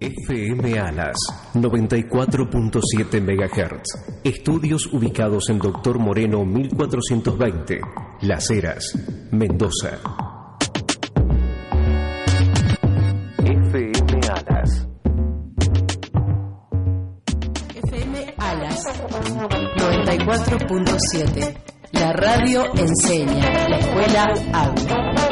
FM Alas 94.7 MHz. Estudios ubicados en Doctor Moreno 1420, Las Heras, Mendoza. FM Alas. FM Alas 94.7. La radio enseña, la escuela habla.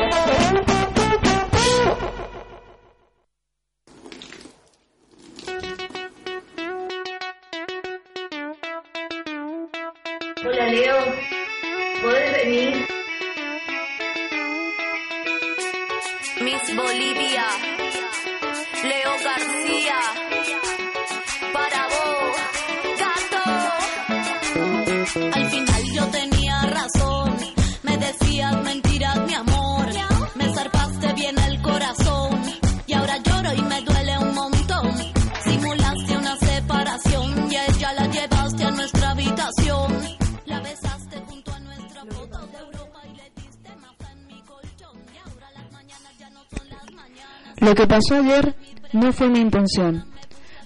Que pasó ayer no fue mi intención.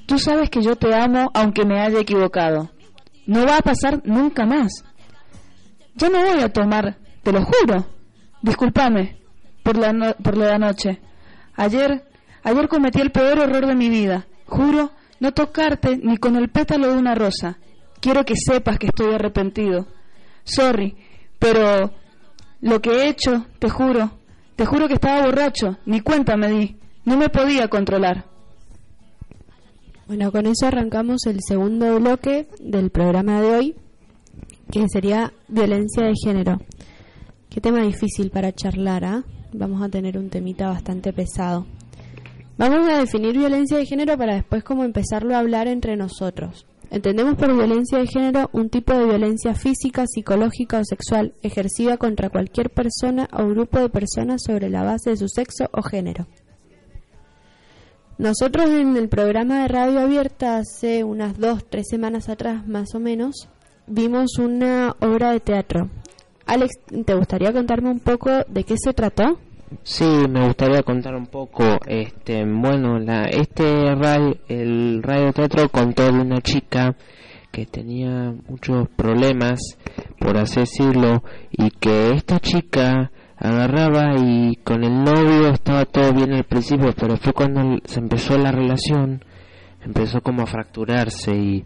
Tú sabes que yo te amo aunque me haya equivocado. No va a pasar nunca más. Ya no voy a tomar, te lo juro. Discúlpame por la, no- por la noche. Ayer, ayer cometí el peor error de mi vida. Juro no tocarte ni con el pétalo de una rosa. Quiero que sepas que estoy arrepentido. Sorry, pero lo que he hecho, te juro, te juro que estaba borracho, ni cuenta me di, no me podía controlar. Bueno, con eso arrancamos el segundo bloque del programa de hoy, que sería violencia de género. Qué tema difícil para charlar, ¿ah? Vamos a tener un temita bastante pesado. Vamos a definir violencia de género para después como empezarlo a hablar entre nosotros. Entendemos por violencia de género un tipo de violencia física, psicológica o sexual ejercida contra cualquier persona o grupo de personas sobre la base de su sexo o género. Nosotros en el programa de radio abierta hace unas dos, tres semanas atrás más o menos, vimos una obra de teatro. Alex, ¿te gustaría contarme un poco de qué se trató? Sí, me gustaría contar un poco, este, bueno, la, este radio, el radioteatro contó de una chica que tenía muchos problemas, por así decirlo, y que esta chica agarraba y con el novio estaba todo bien al principio, pero fue cuando se empezó la relación, empezó como a fracturarse y,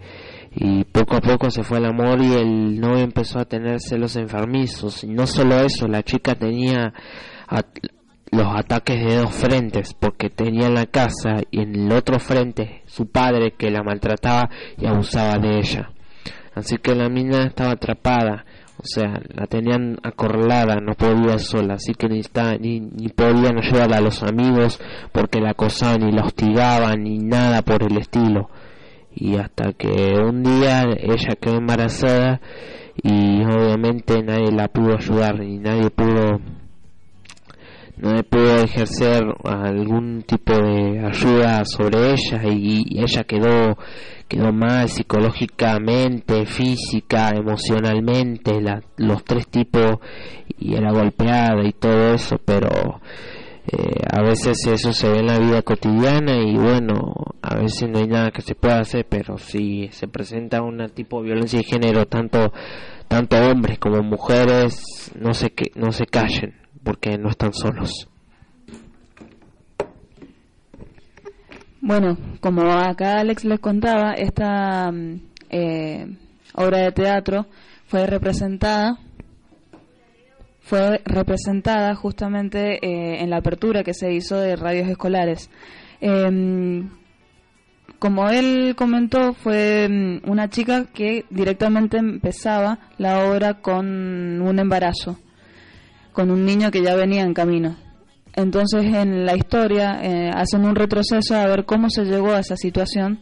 y poco a poco se fue el amor y el novio empezó a tener celos enfermizos. Y no solo eso, la chica tenía los ataques de dos frentes, porque tenía en la casa y en el otro frente su padre que la maltrataba y abusaba de ella. Así que la mina estaba atrapada, o sea, la tenían acorralada, no podía sola, así que ni, está- ni, ni podían ayudar a los amigos porque la acosaban y la hostigaban ni nada por el estilo. Y hasta que un día ella quedó embarazada y obviamente nadie la pudo ayudar ni nadie pudo no pudo ejercer algún tipo de ayuda sobre ella y, ella quedó quedó mal psicológicamente física emocionalmente la- los tres tipos y era golpeada y todo eso pero eh, a veces eso se ve en la vida cotidiana y bueno a veces no hay nada que se pueda hacer pero si se presenta un tipo de violencia de género tanto tanto hombres como mujeres no se no se callen porque no están solos Bueno, como acá Alex les contaba, esta mm, eh, obra de teatro fue representada fue representada justamente eh, en la apertura que se hizo de radios escolares. Em, como él comentó, fue mm, una chica que directamente empezaba la obra con un embarazo, con un niño que ya venía en camino. Entonces en la historia eh, hacen un retroceso a ver cómo se llegó a esa situación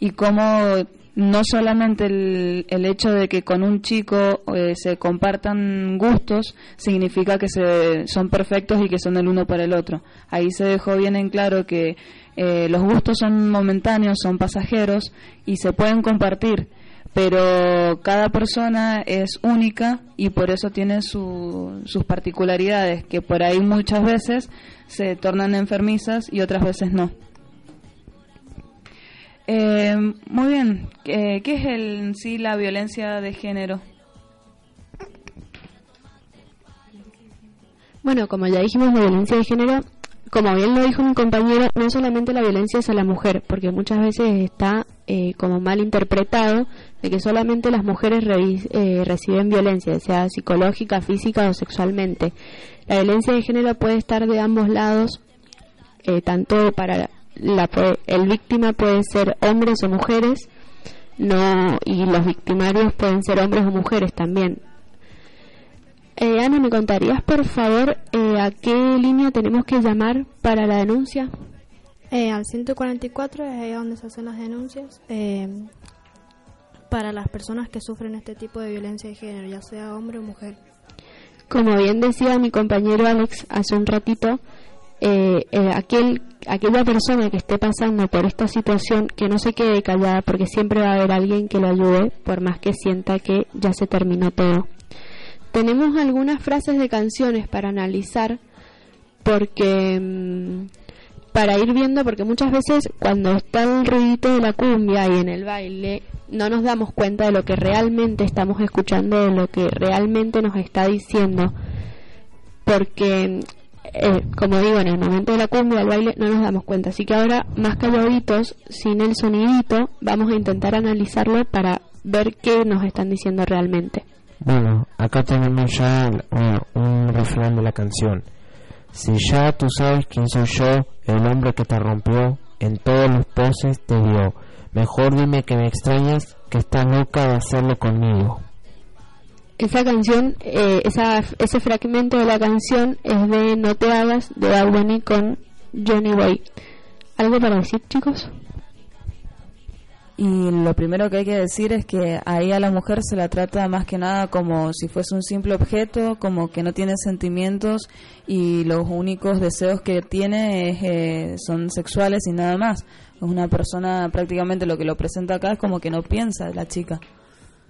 y cómo no solamente el, el hecho de que con un chico eh, se compartan gustos significa que se, son perfectos y que son el uno para el otro. Ahí se dejó bien en claro que eh, los gustos son momentáneos, son pasajeros y se pueden compartir, pero cada persona es única y por eso tiene su- sus particularidades, que por ahí muchas veces se tornan enfermizas y otras veces no. Eh, muy bien. Eh, ¿Qué es en sí la violencia de género? Bueno, como ya dijimos, la violencia de género, como bien lo dijo mi compañero, no solamente la violencia es a la mujer, porque muchas veces está eh, como mal interpretado de que solamente las mujeres eh, reciben violencia, sea psicológica, física o sexualmente. La violencia de género puede estar de ambos lados, eh, tanto para la, el víctima puede ser hombres o mujeres, no y los victimarios pueden ser hombres o mujeres también. Eh, Ana, ¿me contarías por favor eh, a qué línea tenemos que llamar para la denuncia? Eh, al 144 es ahí donde se hacen las denuncias eh, para las personas que sufren este tipo de violencia de género, ya sea hombre o mujer. Como bien decía mi compañero Alex hace un ratito, eh, eh, aquel, aquella persona que esté pasando por esta situación que no se quede callada porque siempre va a haber alguien que lo ayude por más que sienta que ya se terminó todo. Tenemos algunas frases de canciones para analizar porque mm, para ir viendo porque muchas veces cuando está el ruidito de la cumbia y en el baile no nos damos cuenta de lo que realmente estamos escuchando, de lo que realmente nos está diciendo. Porque eh, como digo en el momento de la cumbia del baile no nos damos cuenta. Así que ahora más calladitos sin el sonidito vamos a intentar analizarlo para ver qué nos están diciendo realmente Bueno, acá tenemos ya un refrán de la canción. Si ya tú sabes quién soy yo, el hombre que te rompió, en todos los poses te dio. Mejor dime que me extrañas, que estás loca de hacerlo conmigo. Esa canción, eh, esa, ese fragmento de la canción es de No te hagas de Bad Bunny con Johnny Way. ¿Algo para decir, chicos? Y lo primero que hay que decir es que ahí a la mujer se la trata más que nada como si fuese un simple objeto, como que no tiene sentimientos y los únicos deseos que tiene es, eh, son sexuales y nada más. Es una persona prácticamente lo que lo presenta acá es como que no piensa la chica.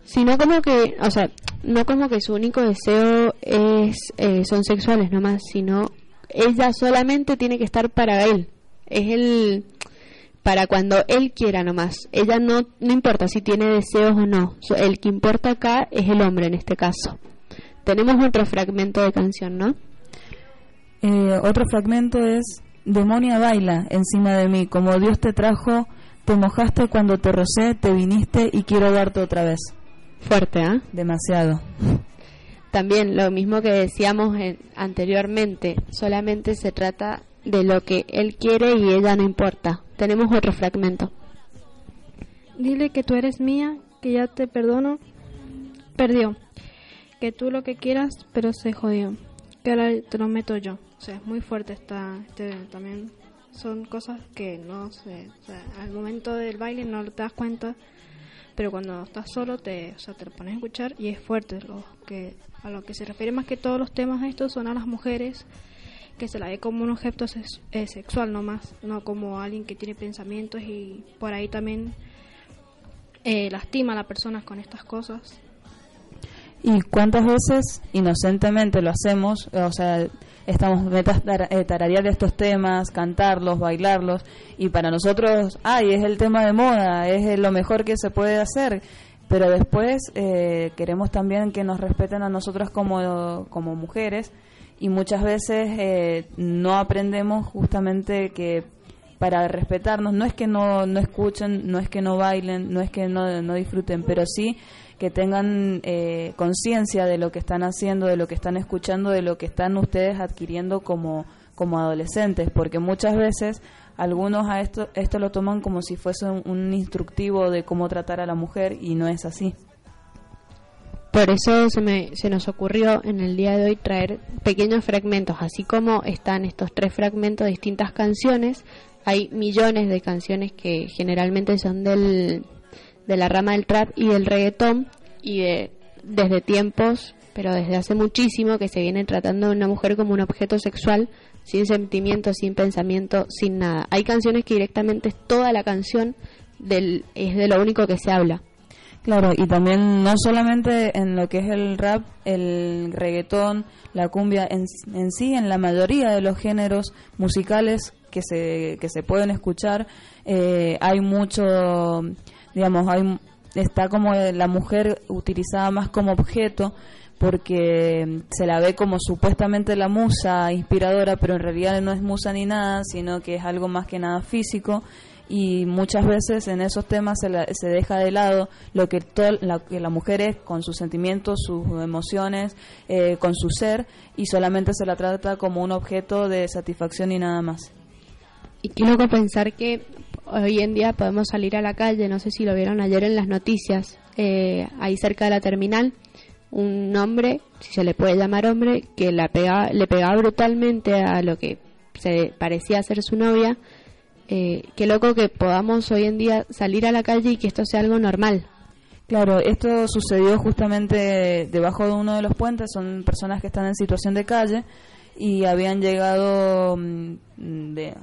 Sino como que, o sea, no como que su único deseo es eh, son sexuales nomás, sino ella solamente tiene que estar para él. Es el para cuando él quiera nomás. Ella no no importa si tiene deseos o no. El que importa acá es el hombre en este caso. Tenemos otro fragmento de canción, ¿no? Eh, otro fragmento es Demonia baila encima de mí, como Dios te trajo, te mojaste cuando te rocé, te viniste y quiero darte otra vez. Fuerte, ¿ah? Demasiado. También lo mismo que decíamos en- anteriormente, solamente se trata de lo que él quiere y ella no importa. Tenemos otro fragmento. Dile que tú eres mía, que ya te perdono, perdió. Que tú lo que quieras, pero se jodió. Que ahora te lo meto yo. O sea, es muy fuerte esta, este también. Son cosas que no sé, o sea, al momento del baile no te das cuenta, pero cuando estás solo te, o sea, te lo pones a escuchar y es fuerte. Lo que, a lo que se refiere más que todos los temas estos son a las mujeres que se la ve como un objeto sex- eh, sexual nomás, no como alguien que tiene pensamientos y por ahí también eh, lastima a las personas con estas cosas. ¿Y cuántas veces inocentemente lo hacemos? O sea, estamos metas eh, tararear estos temas, cantarlos, bailarlos, y para nosotros, ay, es el tema de moda, es lo mejor que se puede hacer. Pero después eh, queremos también que nos respeten a nosotras como, como mujeres y muchas veces eh, no aprendemos justamente que para respetarnos no es que no, no escuchen, no es que no bailen, no es que no, no disfruten, pero sí que tengan eh, conciencia de lo que están haciendo, de lo que están escuchando, de lo que están ustedes adquiriendo como, como adolescentes, porque muchas veces algunos a esto, esto lo toman como si fuese un, un instructivo de cómo tratar a la mujer y no es así. Por eso se, me, se nos ocurrió en el día de hoy traer pequeños fragmentos, así como están estos tres fragmentos de distintas canciones, hay millones de canciones que generalmente son del, de la rama del trap y del reggaetón y de, desde tiempos, pero desde hace muchísimo que se viene tratando de una mujer como un objeto sexual sin sentimiento, sin pensamiento, sin nada. Hay canciones que directamente es toda la canción del, es de lo único que se habla. Claro, y también no solamente en lo que es el rap, el reggaetón, la cumbia, en, en sí, en la mayoría de los géneros musicales que se, que se pueden escuchar, eh, hay mucho, digamos, hay, está como la mujer utilizada más como objeto porque se la ve como supuestamente la musa inspiradora, pero en realidad no es musa ni nada, sino que es algo más que nada físico y muchas veces en esos temas se, se deja de lado lo que, la, que la mujer es con sus sentimientos, sus emociones, eh, con su ser y solamente se la trata como un objeto de satisfacción y nada más. Y qué loco pensar que hoy en día podemos salir a la calle, no sé si lo vieron ayer en las noticias, eh, ahí cerca de la terminal, un hombre, si se le puede llamar hombre, que la pega, le pegaba brutalmente a lo que se parecía ser su novia eh, qué loco que podamos hoy en día salir a la calle y que esto sea algo normal. Claro, esto sucedió justamente debajo de uno de los puentes, son personas que están en situación de calle y habían llegado mm, de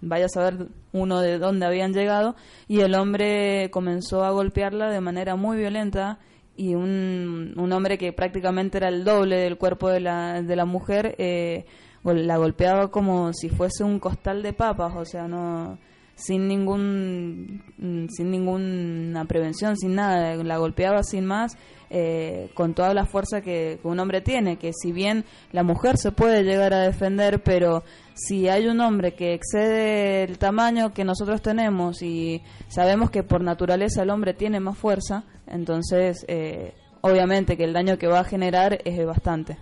vaya a saber uno de dónde habían llegado y el hombre comenzó a golpearla de manera muy violenta y un, un hombre que prácticamente era el doble del cuerpo de la, de la mujer eh, la golpeaba como si fuese un costal de papas, o sea, no sin ningún mm, sin ninguna prevención, sin nada, la golpeaba sin más eh, con toda la fuerza que, un hombre tiene, que si bien la mujer se puede llegar a defender, pero si hay un hombre que excede el tamaño que nosotros tenemos y sabemos que por naturaleza el hombre tiene más fuerza, entonces eh, obviamente que el daño que va a generar es bastante.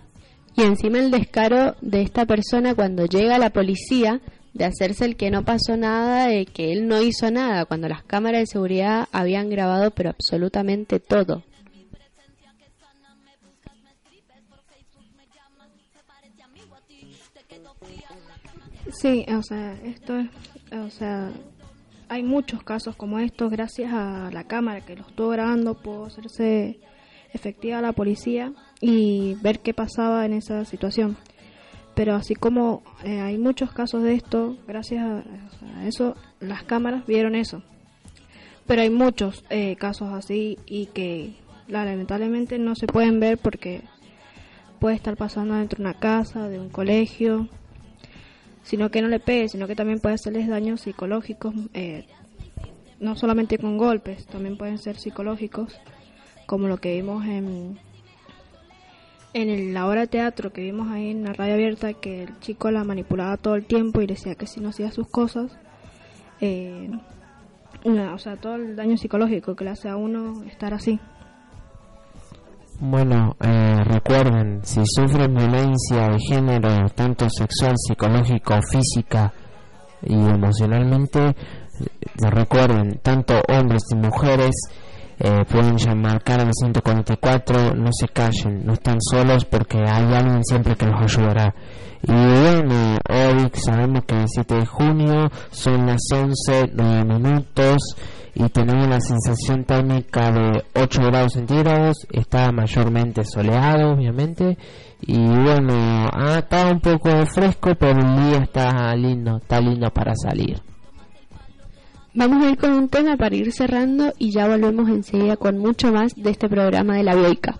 Y encima el descaro de esta persona cuando llega la policía de hacerse el que no pasó nada, de que él no hizo nada, cuando las cámaras de seguridad habían grabado pero absolutamente todo. Sí, o sea, esto es, o sea, hay muchos casos como estos gracias a la cámara que lo estuvo grabando, pudo hacerse efectiva la policía y ver qué pasaba en esa situación. Pero así como eh, hay muchos casos de esto, gracias a, eso las cámaras vieron eso. Pero hay muchos eh, casos así y que lamentablemente no se pueden ver porque puede estar pasando dentro de una casa, de un colegio, sino que no le pegue, sino que también puede hacerles daños psicológicos, eh, no solamente con golpes, también pueden ser psicológicos como lo que vimos en, en la obra de teatro que vimos ahí en la radio abierta, que el chico la manipulaba todo el tiempo y decía que si no hacía sus cosas, eh, o sea, todo el daño psicológico que le hace a uno estar así. Bueno, eh, recuerden, si sufren violencia de género, tanto sexual, psicológico, física y emocionalmente, eh, recuerden, tanto hombres y mujeres, eh, pueden llamar al 144, no se callen, no están solos porque hay alguien siempre que los ayudará. Y bueno, hoy sabemos que el 7 de junio son las 11, 9 minutos y tenemos la sensación térmica de 8 grados centígrados, está mayormente soleado obviamente y bueno, ah, está un poco fresco pero el día está lindo, está lindo para salir. Vamos a ir con un tema para ir cerrando y ya volvemos enseguida con mucho más de este programa de la bioica.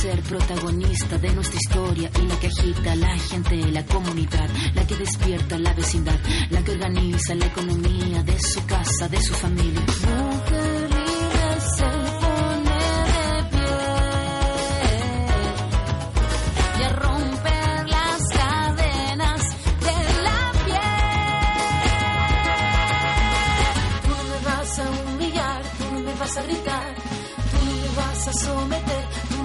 ser protagonista de nuestra historia y la que agita a la gente, la comunidad, la que despierta la vecindad, la que organiza la economía de su casa, de su familia. Mujer libre se pone de pie y a romper las cadenas de la piel. Tú no me vas a humillar, tú no me vas a gritar, tú no me vas a someter,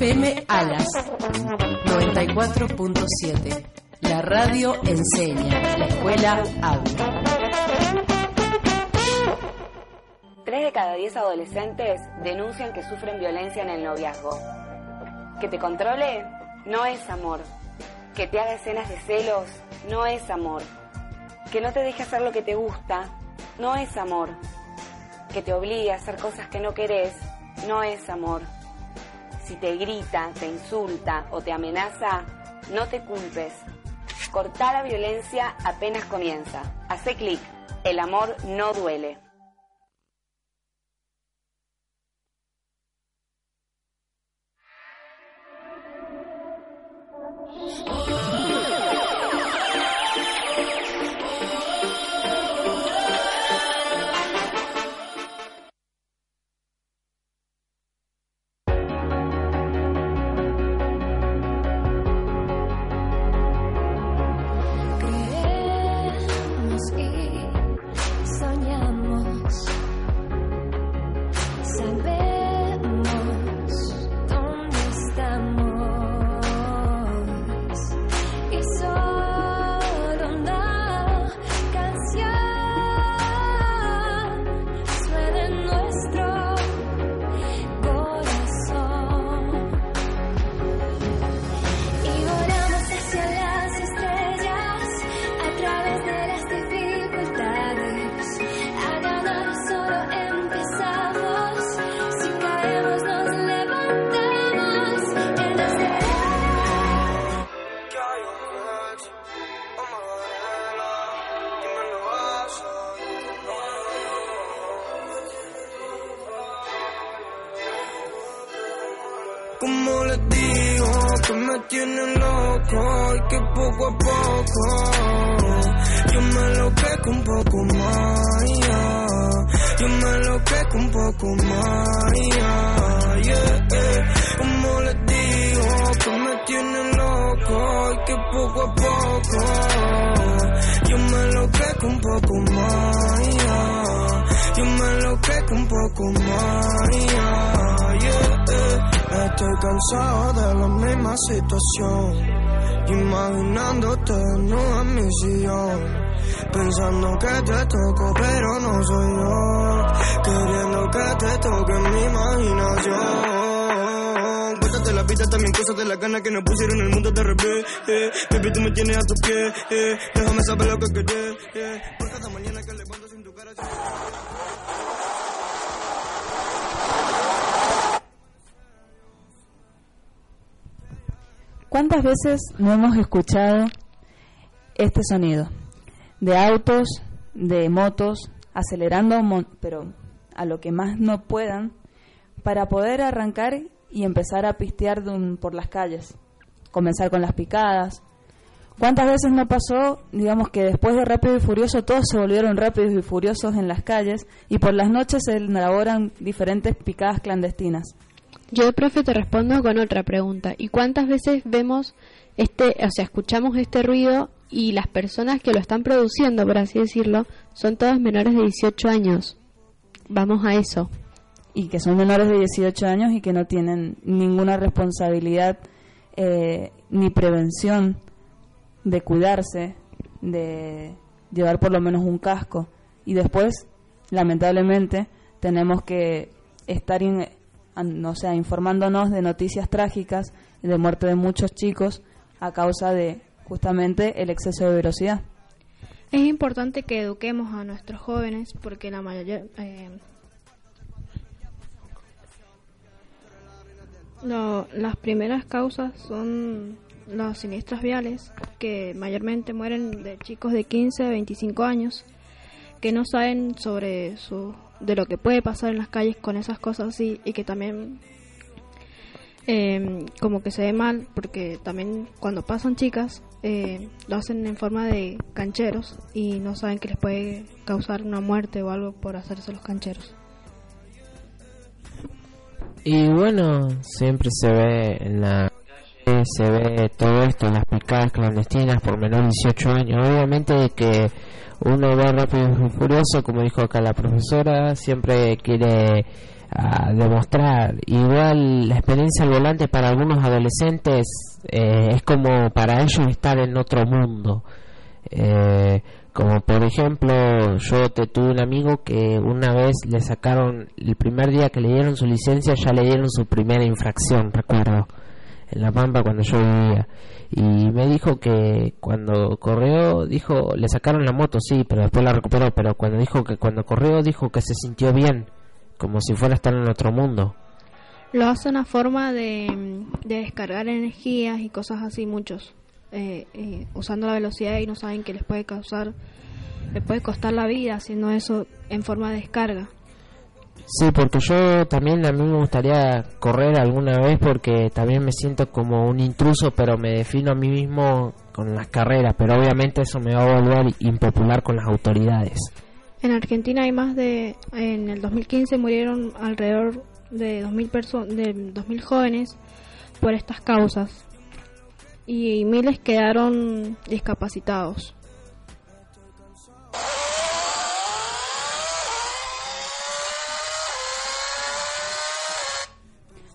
FM Alas 94.7. La radio enseña, la escuela habla. Tres de cada diez adolescentes denuncian que sufren violencia en el noviazgo. Que te controle no es amor. Que te haga escenas de celos no es amor. Que no te deje hacer lo que te gusta no es amor. Que te obligue a hacer cosas que no querés no es amor. Si te grita, te insulta o te amenaza, no te culpes. Cortar la violencia apenas comienza. Hace clic. El amor no duele. Digo que me tienen loco y que poco a poco yo me enloquezco un poco más, yeah. yo me enloquezco un poco más, yeah, yeah. Como les digo que me tienen loco y que poco a poco yo me enloquezco un poco más, yo me enloquezco un poco más, yeah. Estoy cansado de la misma situación. Imaginándote no en mi sillón. Pensando que te toco, pero no soy yo. Queriendo que te toque mi imaginación. Cuéntate la vida, también cosas de la gana que nos pusieron el mundo de revés. Eh. Baby, tú me tienes a tus pies. Eh. Déjame saber lo que querés. Eh. Por cada mañana que levanto sin tu cara. ¿Cuántas veces no hemos escuchado este sonido? De autos, de motos, acelerando, pero a lo que más no puedan, para poder arrancar y empezar a pistear por las calles, comenzar con las picadas. ¿Cuántas veces no pasó, digamos que después de Rápido y Furioso todos se volvieron rápidos y furiosos en las calles y por las noches se elaboran diferentes picadas clandestinas? Yo, profe, te respondo con otra pregunta. ¿Y cuántas veces vemos este, o sea, escuchamos este ruido y las personas que lo están produciendo, por así decirlo, son todas menores de 18 años. Vamos a eso. Y que son menores de 18 años y que no tienen ninguna responsabilidad eh, ni prevención de cuidarse, de llevar por lo menos un casco. Y después, lamentablemente, tenemos que estar no sea, informándonos de noticias trágicas de muerte de muchos chicos a causa de justamente el exceso de velocidad. Es importante que eduquemos a nuestros jóvenes porque la mayoría... Eh, las primeras causas son los siniestros viales, que mayormente mueren de chicos de 15 a 25 años, que no saben sobre su, de lo que puede pasar en las calles con esas cosas así y que también eh, como que se ve mal porque también cuando pasan chicas eh, lo hacen en forma de cancheros y no saben que les puede causar una muerte o algo por hacerse los cancheros. Y bueno, siempre se ve en la se ve todo esto, las picadas clandestinas por menor de 18 años. Obviamente que uno va rápido y furioso, como dijo acá la profesora, siempre quiere a demostrar. Igual la experiencia al volante para algunos adolescentes eh, es como para ellos estar en otro mundo. Eh, como por ejemplo, yo te tuve un amigo que una vez le sacaron, el primer día que le dieron su licencia, ya le dieron su primera infracción, recuerdo, en La Pampa cuando yo vivía. Y me dijo que cuando corrió, dijo, le sacaron la moto, sí, pero después la recuperó, pero cuando dijo que cuando corrió, dijo que se sintió bien como si fuera a estar en otro mundo. Lo hacen a forma de, descargar energías y cosas así, muchos, eh, eh, usando la velocidad y no saben que les puede causar, les puede costar la vida haciendo eso en forma de descarga. Sí, porque yo también a mí me gustaría correr alguna vez porque también me siento como un intruso, pero me defino a mí mismo con las carreras, pero obviamente eso me va a volver impopular con las autoridades. En Argentina hay más de, en el 2015 murieron alrededor de 2.000 de 2.000 jóvenes por estas causas y miles quedaron discapacitados.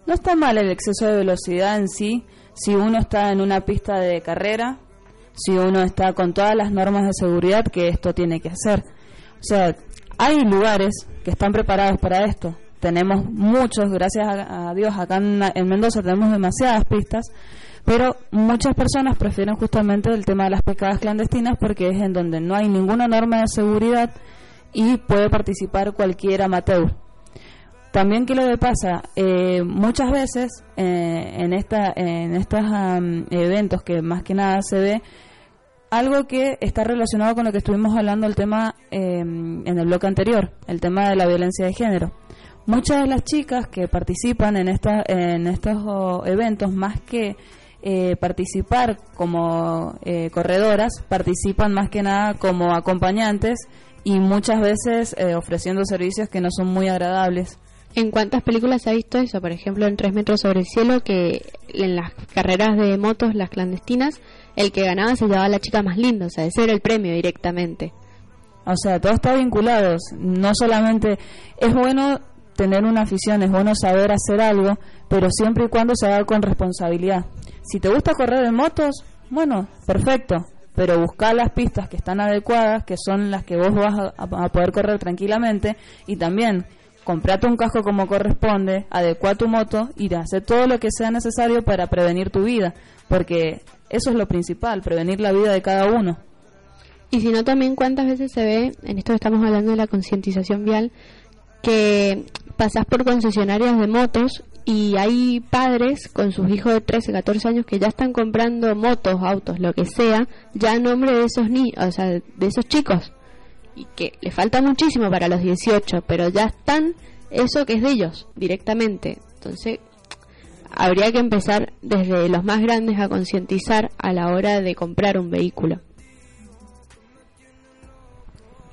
No está mal el exceso de velocidad en sí si uno está en una pista de carrera, si uno está con todas las normas de seguridad que esto tiene que hacer. O sea, hay lugares que están preparados para esto. Tenemos muchos, gracias a, Dios, acá en, Mendoza tenemos demasiadas pistas, pero muchas personas prefieren justamente el tema de las pescadas clandestinas porque es en donde no hay ninguna norma de seguridad y puede participar cualquier amateur. También, ¿qué lo que pasa? Eh, muchas veces eh, en, esta, estos eventos que más que nada se ve algo que está relacionado con lo que estuvimos hablando el tema em, en el bloque anterior, el tema de la violencia de género. Muchas de las chicas que participan en, esta, en estos eventos, más que eh, participar como eh, corredoras, participan más que nada como acompañantes y muchas veces eh, ofreciendo servicios que no son muy agradables. ¿En cuántas películas se ha visto eso? Por ejemplo, en Tres metros sobre el cielo, que en las carreras de motos, las clandestinas, el que ganaba se llevaba a la chica más linda, o sea, ese era el premio directamente. O sea, todo está vinculado, no solamente es bueno tener una afición, es bueno saber hacer algo, pero siempre y cuando se haga con responsabilidad. Si te gusta correr en motos, bueno, perfecto, pero busca las pistas que están adecuadas, que son las que vos vas a, poder correr tranquilamente, y también comprate un casco como corresponde, adecua tu moto y hacer todo lo que sea necesario para prevenir tu vida, porque eso es lo principal, prevenir la vida de cada uno. Y si no, también cuántas veces se ve, en esto estamos hablando de la concientización vial, que pasas por concesionarias de motos y hay padres con sus hijos de 13, 14 años que ya están comprando motos, autos, lo que sea, ya en nombre de esos niños, o sea, de esos chicos. Y que le falta muchísimo para los 18, pero ya están eso que es de ellos directamente. Entonces, habría que empezar desde los más grandes a concientizar a la hora de comprar un vehículo.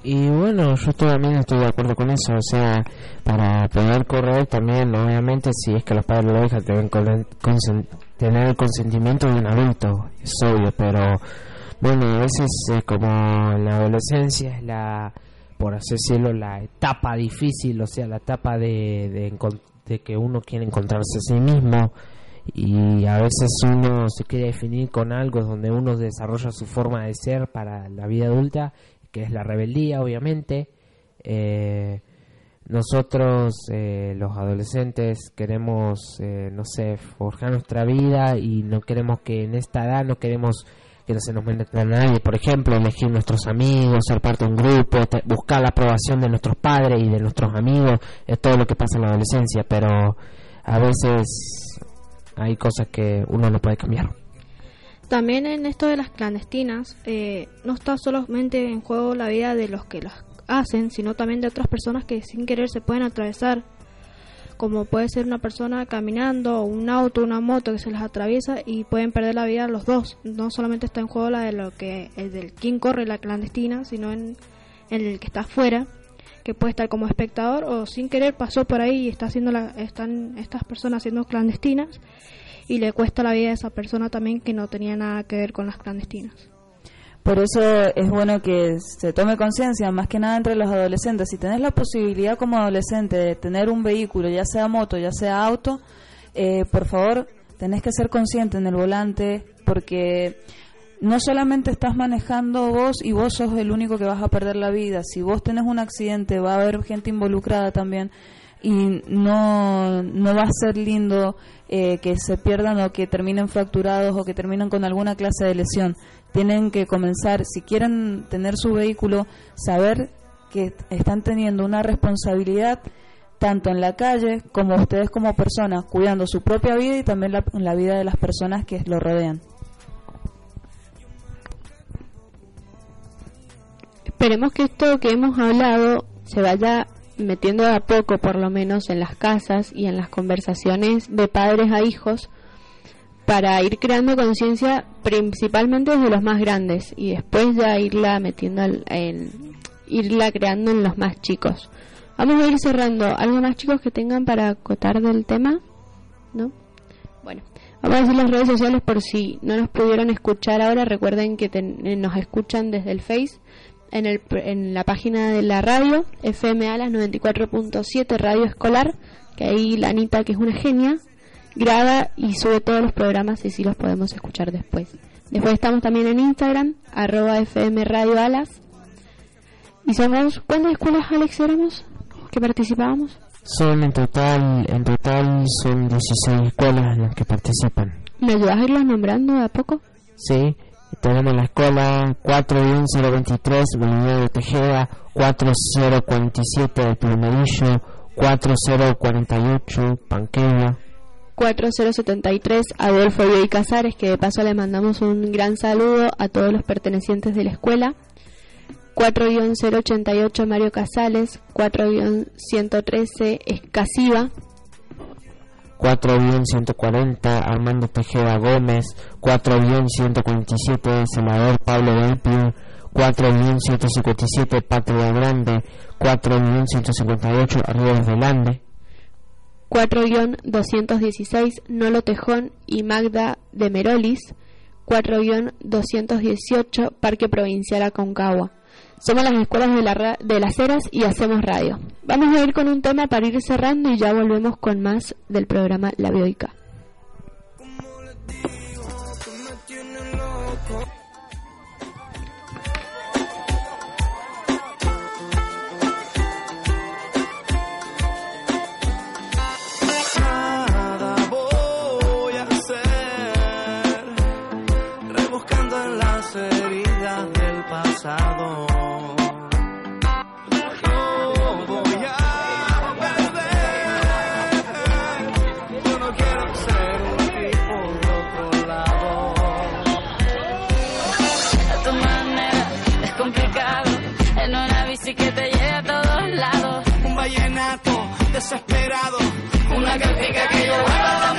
Y bueno, yo también estoy de acuerdo con eso, o sea, para poder correr también, obviamente, si es que los padres lo dejan, deben tener el consentimiento de un adulto, es obvio, pero bueno, a veces eh, como la adolescencia es la, por así decirlo, la etapa difícil, o sea, la etapa de, de, que uno quiere encontrarse a sí mismo, y a veces uno se quiere definir con algo donde uno desarrolla su forma de ser para la vida adulta que es la rebeldía, obviamente. Eh, nosotros, eh, los adolescentes, queremos, eh, no sé, forjar nuestra vida y no queremos que en esta edad no queremos que no se nos meta a nadie. Por ejemplo, elegir nuestros amigos, ser parte de un grupo, buscar la aprobación de nuestros padres y de nuestros amigos, es todo lo que pasa en la adolescencia, pero a veces hay cosas que uno no puede cambiar. También en esto de las clandestinas, eh, no está solamente en juego la vida de los que las hacen, sino también de otras personas que sin querer se pueden atravesar, como puede ser una persona caminando, un auto, una moto que se les atraviesa y pueden perder la vida los dos. No solamente está en juego la de lo que es del quien corre la clandestina, sino en, en el que está afuera, que puede estar como espectador o sin querer pasó por ahí y está haciendo la, están estas personas siendo clandestinas y le cuesta la vida a esa persona también que no tenía nada que ver con las clandestinas. Por eso es bueno que se tome conciencia, más que nada entre los adolescentes. Si tenés la posibilidad como adolescente de tener un vehículo, ya sea moto, ya sea auto, eh, por favor, tenés que ser consciente en el volante, porque no solamente estás manejando vos y vos sos el único que vas a perder la vida. Si vos tenés un accidente, va a haber gente involucrada también y no, no va a ser lindo eh, que se pierdan o que terminen fracturados o que terminen con alguna clase de lesión. Tienen que comenzar, si quieren tener su vehículo, saber que están teniendo una responsabilidad tanto en la calle como ustedes como personas, cuidando su propia vida y también la, vida de las personas que lo rodean. Esperemos que esto que hemos hablado se vaya metiendo a poco, por lo menos en las casas y en las conversaciones de padres a hijos, para ir creando conciencia principalmente desde los más grandes y después ya irla metiendo en, irla creando en los más chicos. Vamos a ir cerrando. ¿Algo más chicos que tengan para acotar del tema? ¿No? Bueno, vamos a decir las redes sociales por si no nos pudieron escuchar ahora. Recuerden que nos escuchan desde el Face, en, el, en la página de la radio, FMA las 94.7 Radio Escolar, que ahí la Anita, que es una genia, graba y sube todos los programas y sí los podemos escuchar después. Después estamos también en Instagram, arroba FM Radio Alas. ¿Y somos cuántas escuelas, Alex, éramos que participábamos? Son en total, en total son 16 escuelas las que participan. ¿Me ayudas a irlas nombrando a poco? Sí, tenemos la escuela 41023 Bolívar de Tejeda, 4047 de Plumerillo, 4048 Panqueña. 4073 Adolfo y Casares, que de paso le mandamos un gran saludo a todos los pertenecientes de la escuela. 4-088 Mario Casales, 4-113 Escasiva, 4-140 Armando Tejeda Gómez, 4-147 Senador Pablo Belpio, 4-157 Patria Grande, 4-158 Ríos de Lande, 4-216 Nolo Tejón y Magda de Merolis, 4-218 Parque Provincial Aconcagua. Somos las escuelas de, la, de las eras y hacemos radio. Vamos a ir con un tema para ir cerrando y ya volvemos con más del programa La Bioica. Desesperado. Una cantica que yo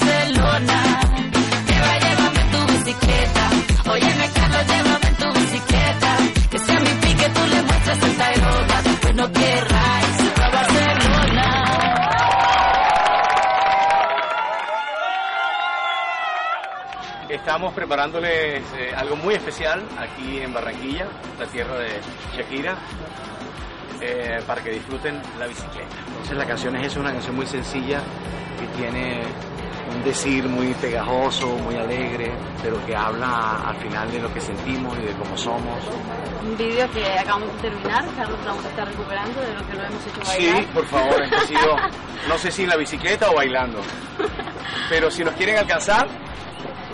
Barcelona. Lleva, llévame en tu bicicleta. Óyeme, Carlos, llévame en tu bicicleta. Que sea mi pique, tú le muestras esta Tayrona. Después no querráis ir pa' Barcelona. Estamos preparándoles eh, algo muy especial aquí en Barranquilla, la tierra de Shakira, eh, para que disfruten la bicicleta. Entonces la canción es eso, una canción muy sencilla que tiene un decir muy pegajoso, muy alegre, pero que habla al final de lo que sentimos y de cómo somos. Un vídeo que acabamos de terminar, Carlos vamos a estar recuperando de lo que lo hemos hecho bailar. Sí, por favor, sido, no sé si en la bicicleta o bailando, pero si nos quieren alcanzar,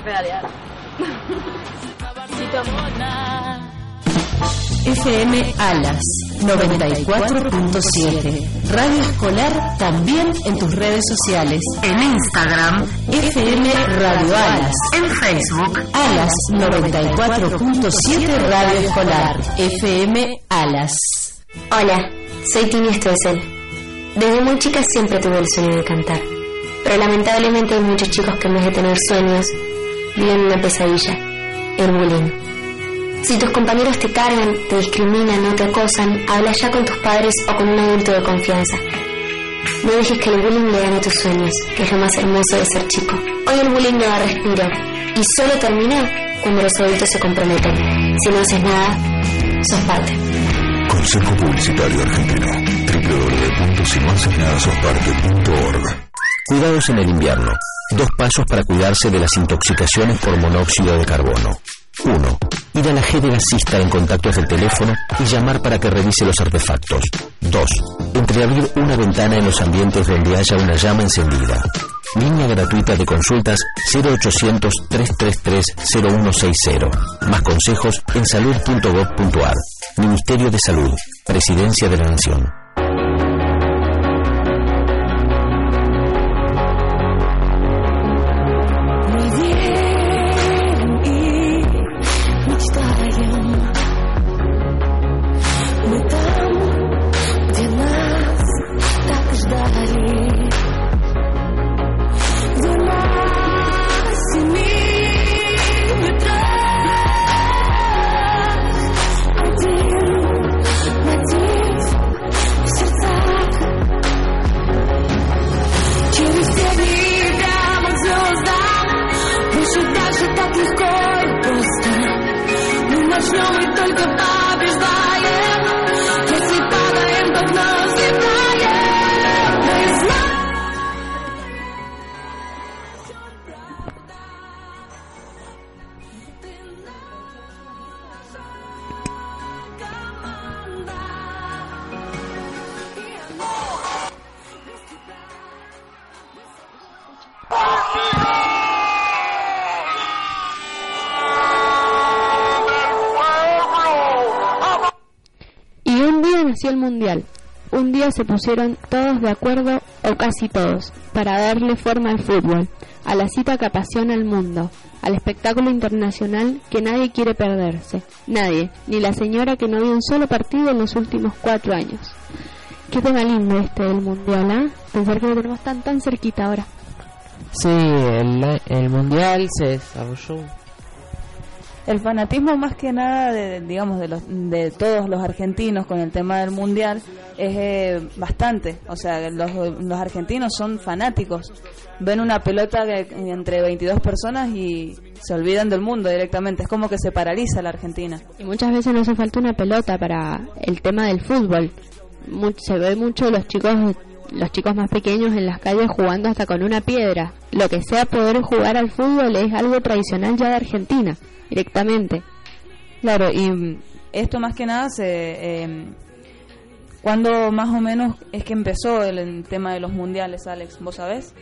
Pedalear. FM Alas 94.7. Radio Escolar también en tus redes sociales. En Instagram, FM Radio Alas. En Facebook, Alas 94.7 Radio Escolar. FM Alas. Hola, soy Tini Stoessel. Desde muy chica siempre tuve el sueño de cantar. Pero lamentablemente hay muchos chicos que en vez de tener sueños, viven una pesadilla, el bullying. Si tus compañeros te cargan, te discriminan o te acosan, habla ya con tus padres o con un adulto de confianza. No dejes que el bullying le gane tus sueños, que es lo más hermoso de ser chico. Hoy el bullying no da respiro y solo termina cuando los adultos se comprometen. Si no haces nada, sos parte. Consejo Publicitario Argentino. www.sinohacesnadasosparte.org Cuidados en el invierno. Dos pasos para cuidarse de las intoxicaciones por monóxido de carbono. 1. Ir a la G de gasista en contactos del teléfono y llamar para que revise los artefactos. 2. Entreabrir una ventana en los ambientes donde haya una llama encendida. Línea gratuita de consultas 0800-333-0160. Más consejos en salud.gov.ar. Ministerio de Salud. Presidencia de la Nación. goodbye goodbye. Mundial. Un día se pusieron todos de acuerdo, o casi todos, para darle forma al fútbol, a la cita que apasiona al mundo, al espectáculo internacional que nadie quiere perderse. Nadie, ni la señora que no vio un solo partido en los últimos cuatro años. Qué tema lindo este del Mundial, ¿ah? Pensar que lo tenemos tan tan cerquita ahora. Sí, el, el Mundial se desarrolló el fanatismo más que nada de, digamos de los de todos los argentinos con el tema del mundial es eh, bastante. O sea los, los argentinos son fanáticos. Ven una pelota entre 22 personas y se olvidan del mundo directamente. Es como que se paraliza la Argentina. Y muchas veces no hace falta una pelota para el tema del fútbol. Se ve mucho los chicos los chicos más pequeños en las calles jugando hasta con una piedra lo que sea poder jugar al fútbol es algo tradicional ya de Argentina directamente. Claro, y esto más que nada se... Eh, ¿Cuándo más o menos es que empezó el, tema de los mundiales, Alex? ¿Vos sabés?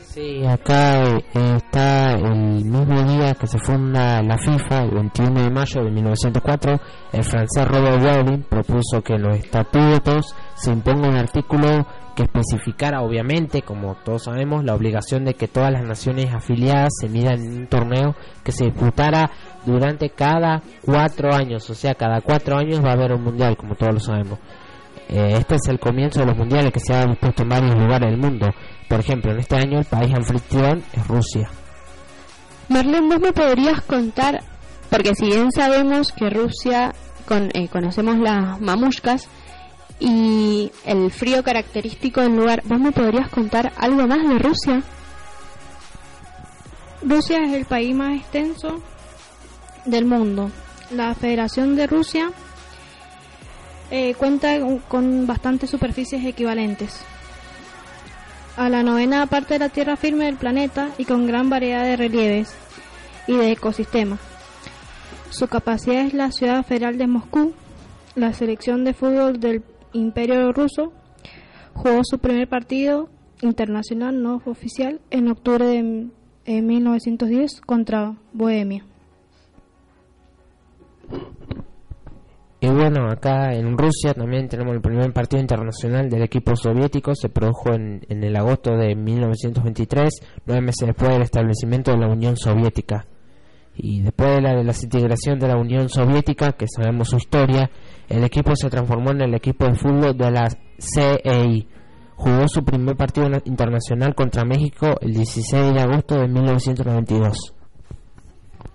Sí, acá eh, está el mismo día que se funda la FIFA, el 21 de mayo de 1904, el francés Robert Wading propuso que en los estatutos se imponga un artículo que especificara, obviamente, como todos sabemos, la obligación de que todas las naciones afiliadas se midan en un torneo que se disputara durante cada cuatro años, o sea, cada cuatro años va a haber un mundial, como todos lo sabemos. Eh, este es el comienzo de los mundiales que se han dispuesto en varios lugares del mundo. Por ejemplo, en este año el país anfitrión es Rusia. Marlene, ¿vos me podrías contar, porque si bien sabemos que Rusia, con, eh, conocemos las mamushkas y el frío característico del lugar, ¿vos me podrías contar algo más de Rusia? Rusia es el país más extenso del mundo. La Federación de Rusia eh, cuenta con bastantes superficies equivalentes a la novena parte de la tierra firme del planeta y con gran variedad de relieves y de ecosistemas. Su capacidad es la ciudad federal de Moscú. La selección de fútbol del Imperio Ruso jugó su primer partido internacional no oficial en octubre de 1910 contra Bohemia. Y bueno, acá en Rusia también tenemos el primer partido internacional del equipo soviético, se produjo en, en el agosto de 1923, nueve meses después del establecimiento de la Unión Soviética. Y después de la desintegración de la Unión Soviética, que sabemos su historia, el equipo se transformó en el equipo de fútbol de la CEI. Jugó su primer partido internacional contra México el 16 de agosto de 1992.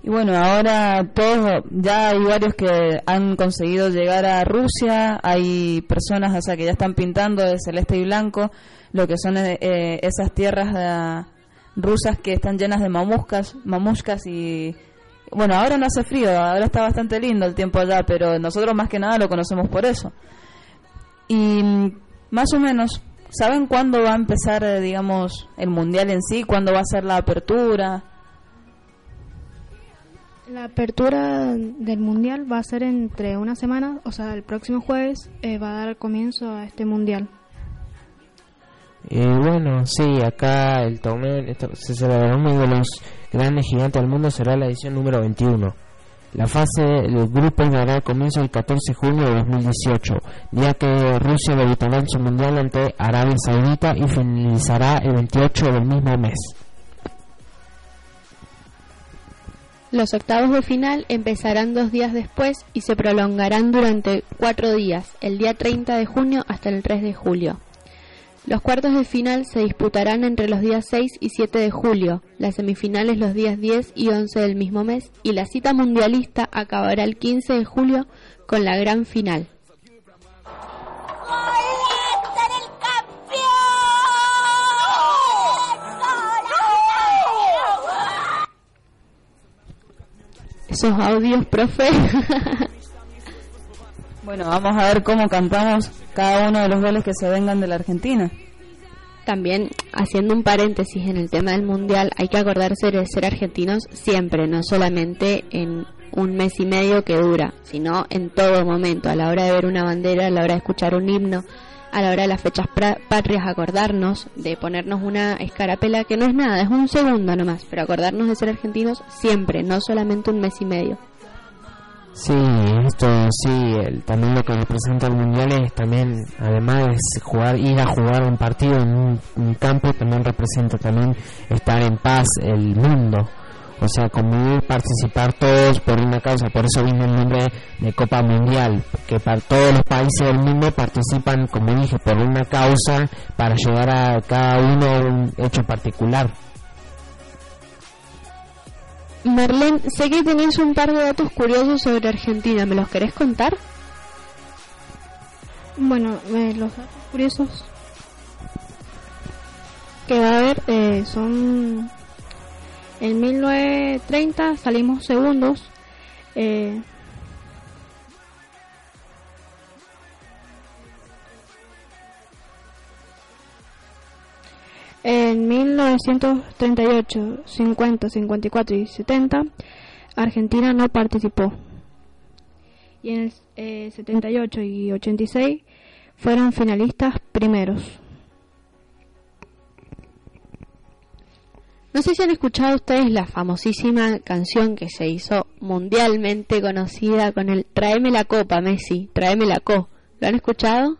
Y bueno, ahora todos, ya hay varios que han conseguido llegar a Rusia, hay personas o sea, que ya están pintando de celeste y blanco lo que son eh, eh, esas tierras eh, rusas que están llenas de mamuscas, mamuscas y bueno, ahora no hace frío, ahora está bastante lindo el tiempo allá, pero nosotros más que nada lo conocemos por eso. Y mm, más o menos, ¿saben cuándo va a empezar, digamos, el mundial en sí? ¿Cuándo va a ser la apertura? La apertura del mundial va a ser entre una semana, o sea, el próximo jueves eh, va a dar comienzo a este mundial. Y bueno, sí, acá el torneo se celebrará uno de los grandes gigantes del mundo, será la edición número 21. La fase del grupo dará comienzo el 14 de junio de 2018, día que Rusia debutará en su mundial ante Arabia Saudita y finalizará el 28 del mismo mes. Los octavos de final empezarán dos días después y se prolongarán durante cuatro días, el día 30 de junio hasta el 3 de julio. Los cuartos de final se disputarán entre los días 6 y 7 de julio, las semifinales los días 10 y 11 del mismo mes y la cita mundialista acabará el 15 de julio con la gran final. esos audios, profe. bueno, vamos a ver cómo cantamos cada uno de los goles que se vengan de la Argentina. También, haciendo un paréntesis en el tema del Mundial, hay que acordarse de ser argentinos siempre, no solamente en un mes y medio que dura, sino en todo momento, a la hora de ver una bandera, a la hora de escuchar un himno, a la hora de las fechas patrias acordarnos de ponernos una escarapela que no es nada, es un segundo nomás, pero acordarnos de ser argentinos siempre, no solamente un mes y medio. Sí, esto sí, el- también lo que representa el mundial es también, además de jugar, ir a jugar un partido en un, campo, también representa también estar en paz el mundo. O sea, convivir, participar todos por una causa, por eso viene el nombre de Copa Mundial, que para todos los países del mundo participan, como dije, por una causa para llevar a cada uno a un hecho particular. Marlene, sé que tenés un par de datos curiosos sobre Argentina, ¿me los querés contar? Bueno, eh, los datos curiosos que va a haber eh, son en 1930 salimos segundos eh, en 1938 50 54 y 70 Argentina no participó y en el eh, 78 y 86 fueron finalistas primeros. No sé si han escuchado ustedes la famosísima canción que se hizo mundialmente conocida con el Tráeme la copa, Messi, tráeme la co. ¿Lo han escuchado?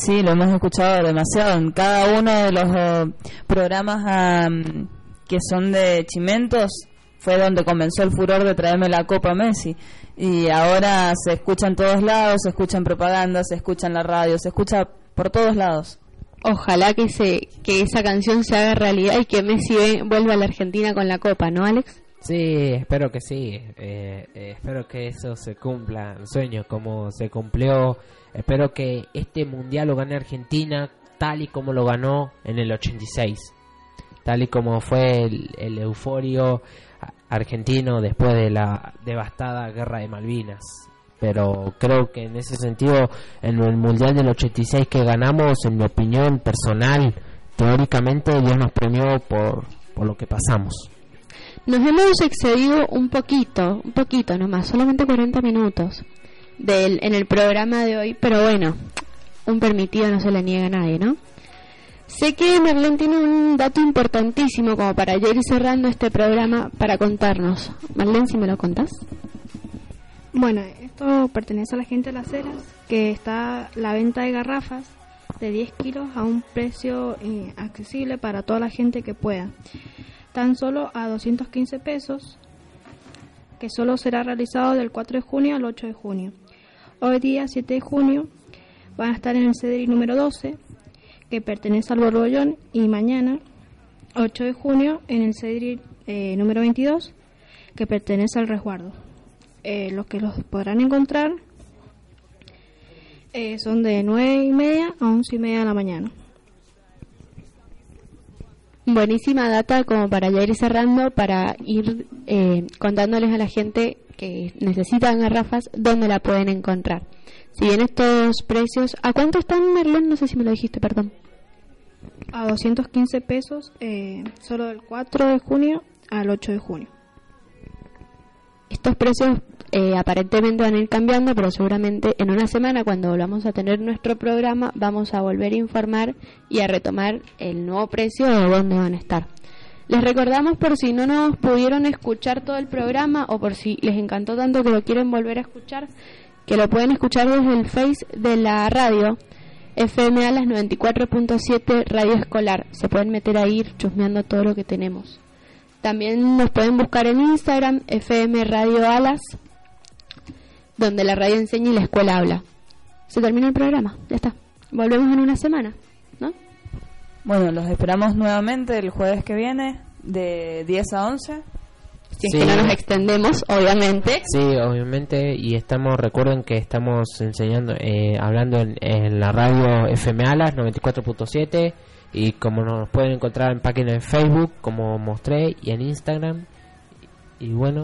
Sí, lo hemos escuchado demasiado en cada uno de los eh, programas am, que son de Chimentos fue donde comenzó el furor de traerme la Copa Messi y ahora se escucha en todos lados, se escucha en propaganda, se escucha en la radio, se escucha por todos lados. Ojalá que se que esa canción se haga realidad y que Messi vuelva a la Argentina con la copa, ¿no, Alex? Sí, espero que sí. eh, eh, espero que eso se cumpla, el sueño como se cumplió. Espero que este mundial lo gane Argentina tal y como lo ganó en el 86. Tal y como fue el, el euforio argentino después de la devastada guerra de Malvinas. Pero creo que en ese sentido, en el mundial del 86 que ganamos, en mi opinión personal, teóricamente Dios nos premió por, por lo que pasamos. Nos hemos excedido un poquito, un poquito nomás, solamente 40 minutos del, en el programa de hoy, pero bueno, un permitido no se le niega a nadie, ¿no? Sé que Merlén tiene un dato importantísimo como para ya ir cerrando este programa para contarnos. Marlene, si me lo contás. Bueno, esto pertenece a la gente de las Heras, que está la venta de garrafas de 10 kilos a un precio eh, accesible para toda la gente que pueda. Tan solo a 215 pesos, que solo será realizado del 4 de junio al 8 de junio. Hoy día, 7 de junio, van a estar en el CDRI número 12, que pertenece al Borbollón, y mañana, 8 de junio, en el CDRI eh, número 22, que pertenece al resguardo. Eh, los que los podrán encontrar eh, son de 9 y media a 11 y media de la mañana. Buenísima data como para ya ir cerrando, para ir eh, contándoles a la gente que necesitan garrafas dónde la pueden encontrar. Si bien estos precios, ¿a cuánto están, Merlén? No sé si me lo dijiste, perdón. A 215 pesos eh, solo del 4 de junio al 8 de junio. Estos precios eh, aparentemente van a ir cambiando, pero seguramente en una semana, cuando volvamos a tener nuestro programa, vamos a volver a informar y a retomar el nuevo precio de dónde van a estar. Les recordamos por si no nos pudieron escuchar todo el programa o por si les encantó tanto que lo quieren volver a escuchar, que lo pueden escuchar desde el Face de la radio FM a las 94.7 Radio Escolar. Se pueden meter ahí chusmeando todo lo que tenemos. También nos pueden buscar en Instagram, FM Radio Alas, donde la radio enseña y la escuela habla. Se termina el programa, ya está. Volvemos en una semana, ¿no? Bueno, los esperamos nuevamente el jueves que viene de 10 a 11. Si es que no nos extendemos, obviamente. Sí, obviamente, y estamos, recuerden que estamos enseñando, eh, hablando en, en la radio FM Alas 94.7 y como nos pueden encontrar en página de Facebook, como mostré, y en Instagram. Y bueno,